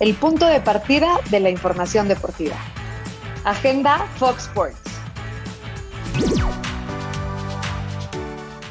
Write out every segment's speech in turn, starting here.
el punto de partida de la información deportiva. Agenda Fox Sports.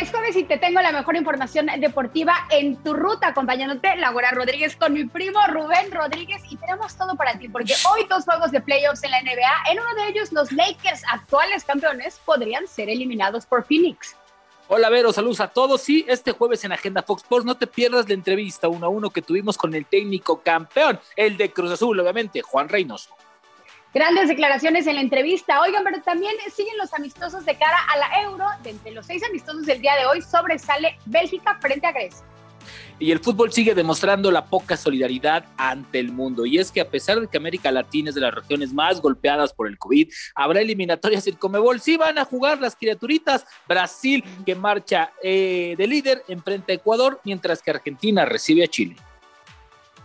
Es jueves y te tengo la mejor información deportiva en tu ruta, acompañándote Laura Rodríguez con mi primo Rubén Rodríguez y tenemos todo para ti porque hoy dos juegos de playoffs en la NBA, en uno de ellos los Lakers, actuales campeones, podrían ser eliminados por Phoenix. Hola Vero, saludos a todos. Sí, este jueves en Agenda Fox Sports no te pierdas la entrevista uno a uno que tuvimos con el técnico campeón, el de Cruz Azul, obviamente, Juan Reynoso. Grandes declaraciones en la entrevista. Oigan, pero también siguen los amistosos de cara a la Euro. De entre los seis amistosos del día de hoy sobresale Bélgica frente a Grecia. Y el fútbol sigue demostrando la poca solidaridad ante el mundo. Y es que a pesar de que América Latina es de las regiones más golpeadas por el COVID, habrá eliminatorias en Comebol. Sí van a jugar las criaturitas. Brasil, que marcha eh, de líder, enfrenta a Ecuador, mientras que Argentina recibe a Chile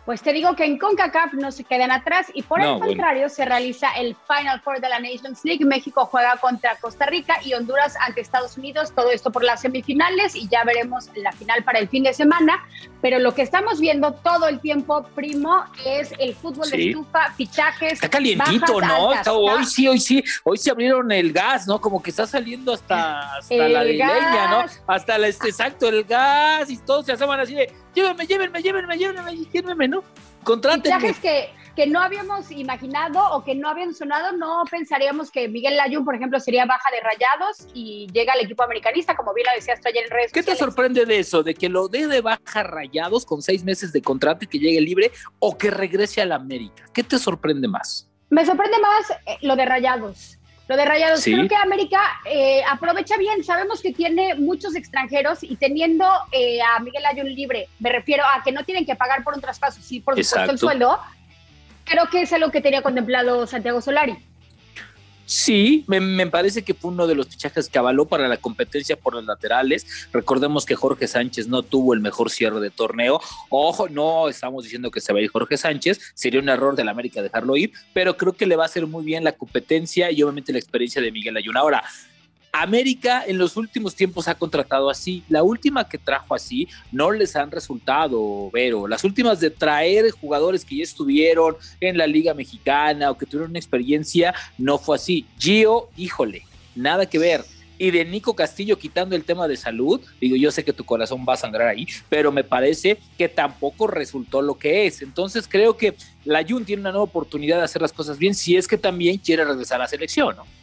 pues te digo que en CONCACAF no se quedan atrás y por el contrario se realiza el Final Four de la Nations League. México juega contra Costa Rica y Honduras ante Estados Unidos. Todo esto por las semifinales y ya veremos la final para el fin de semana. Pero lo que estamos viendo todo el tiempo, primo, es el fútbol de estufa, fichajes. Está calientito, ¿no? hoy sí, hoy sí, hoy se abrieron el gas, ¿no? Como que está saliendo hasta, hasta la de leña, ¿no? Hasta la, este, exacto, el gas y todos se asoman así de llévenme, llévenme, llévenme, llévenme, llévenme, ¿no? Contrátenme. que, que no habíamos imaginado o que no habían sonado, no pensaríamos que Miguel Layun, por ejemplo, sería baja de rayados y llega al equipo americanista, como bien lo decías tú ayer en redes ¿Qué te sorprende de eso? ¿De que lo dé de baja rayados con seis meses de contrato y que llegue libre o que regrese a la América? ¿Qué te sorprende más? Me sorprende más eh, lo de rayados lo de Rayados, creo que América eh, aprovecha bien. Sabemos que tiene muchos extranjeros y teniendo eh, a Miguel Ayun libre, me refiero a que no tienen que pagar por un traspaso, sí, por supuesto el sueldo. Creo que es algo que tenía contemplado Santiago Solari. Sí, me, parece que fue uno de los fichajes que avaló para la competencia por los laterales. Recordemos que Jorge Sánchez no tuvo el mejor cierre de torneo. Ojo, no estamos diciendo que se va a ir Jorge Sánchez, sería un error del América dejarlo ir, pero creo que le va a hacer muy bien la competencia y obviamente la experiencia de Miguel Ayuna. Ahora, América en los últimos tiempos ha contratado así. La última que trajo así no les han resultado, Vero. Las últimas de traer jugadores que ya estuvieron en la Liga Mexicana o que tuvieron una experiencia, no fue así. Gio, híjole, nada que ver. Y de Nico Castillo quitando el tema de salud, digo, yo sé que tu corazón va a sangrar ahí, pero me parece que tampoco resultó lo que es. Entonces creo que la Jun tiene una nueva oportunidad de hacer las cosas bien si es que también quiere regresar a la selección, ¿no?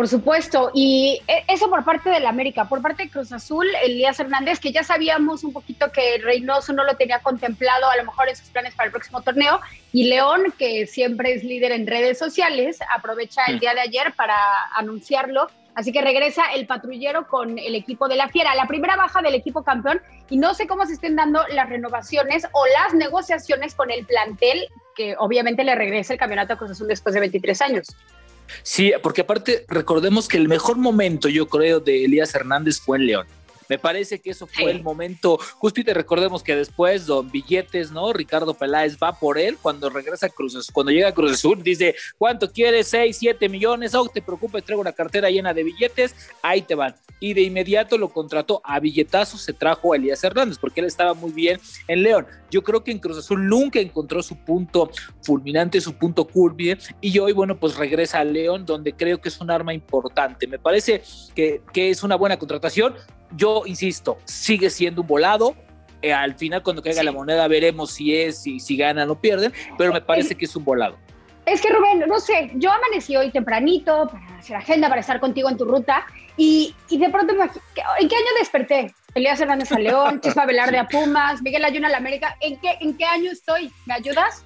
Por supuesto, y e, eso por parte del América, por parte de Cruz Azul, Elías Hernández, que ya sabíamos un poquito que Reynoso no lo tenía contemplado a lo mejor en sus planes para el próximo torneo, y León, que siempre es líder en redes sociales, aprovecha el día de ayer para anunciarlo, así que regresa el patrullero con el equipo de la Fiera, la primera baja del equipo campeón, y no sé cómo se estén dando las renovaciones o las negociaciones con el plantel, que obviamente le regresa el campeonato a Cruz Azul después de 23 años. Sí, porque aparte recordemos que el mejor momento, yo creo, de Elías Hernández fue en León. Me parece que eso fue el momento. Justamente recordemos que después Don Billetes, ¿no? Ricardo Peláez va por él cuando regresa a Cruz cuando llega a Cruz Azul, dice, ¿cuánto quieres? 6, 7 millones. Oh, te preocupes, traigo una cartera llena de billetes, ahí te van. Y de inmediato lo contrató a billetazos, se trajo a Elías Hernández, porque él estaba muy bien en León. Yo creo que en Cruz Azul nunca encontró su punto fulminante, su punto curvie, y hoy, bueno, pues regresa a León, donde creo que es un arma importante. Me parece que, que es una buena contratación yo insisto, sigue siendo un volado. Eh, al final, cuando caiga la moneda, veremos si es, si, si ganan o pierden, pero me parece que es un volado. Es que Rubén, no sé, yo amanecí hoy tempranito para hacer agenda, para estar contigo en tu ruta, y, y de pronto, ¿en qué año desperté? Elías Hernández a León, Chispa Velarde a Pumas, Miguel Ayuna a la América. ¿En qué, ¿En qué año estoy? ¿Me ayudas?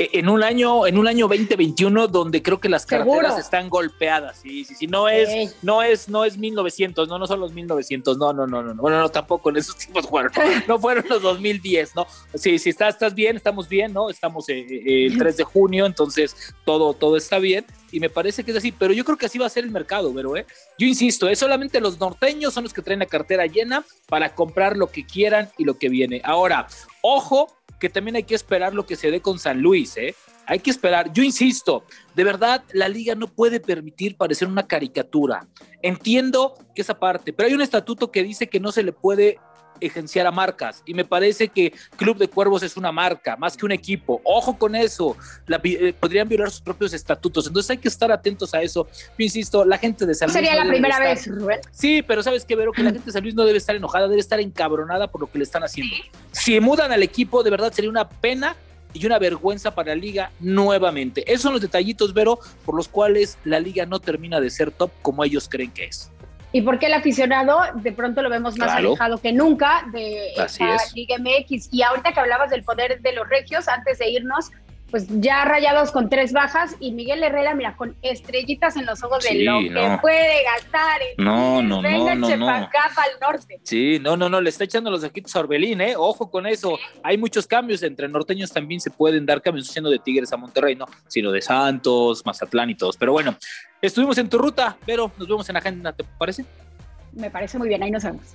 Eh, en un año, en un año 2021 donde creo que las carreteras están golpeadas. Sí, sí, sí, no es, no es, no es 1900, no, no son los 1900, no, no, no, no, no, bueno, no, tampoco en esos tiempos fueron, no fueron los 2010, ¿no? Sí, sí, estás, estás bien, estamos bien, ¿no? Estamos eh, eh, el 3 de junio, entonces todo, todo está bien y me parece que es así, pero yo creo que así va a ser el mercado, pero ¿eh? yo insisto, es solamente los norteños son los que traen la cartera llena para comprar lo que quieran y lo que viene. Ahora, ojo, que también hay que esperar lo que se dé con San Luis, ¿eh? Hay que esperar. Yo insisto, de verdad, la liga no puede permitir parecer una caricatura. Entiendo que esa parte, pero hay un estatuto que dice que no se le puede egenciar a marcas. Y me parece que Club de Cuervos es una marca, más que un equipo. Ojo con eso. Eh, podrían violar sus propios estatutos. Entonces hay que estar atentos a eso. Yo insisto, la gente de San Luis. Sería la primera vez, Rubén. Sí, pero sabes que Vero, que la gente de San Luis no debe estar enojada, debe estar encabronada por lo que le están haciendo. Si mudan al equipo, de verdad sería una pena y una vergüenza para la liga nuevamente. Esos son los detallitos, Vero, por los cuales la liga no termina de ser top como ellos creen que es. Y porque el aficionado de pronto lo vemos más alejado que nunca de esta Liga MX. Y ahorita que hablabas del poder de los regios, antes de irnos, pues ya rayados con tres bajas y Miguel Herrera, mira, con estrellitas en los ojos de lo que puede gastar. no, no, no, no, no. acá para el norte. Sí, no, no, no, le está echando los ojitos a Orbelín, ¿eh? Ojo con eso. Hay muchos cambios, entre norteños también se pueden dar cambios, siendo de Tigres a Monterrey, ¿no? Sino de Santos, Mazatlán y todos. Pero bueno, estuvimos en tu ruta, pero nos vemos en agenda, ¿te parece? Me parece muy bien, ahí nos vemos.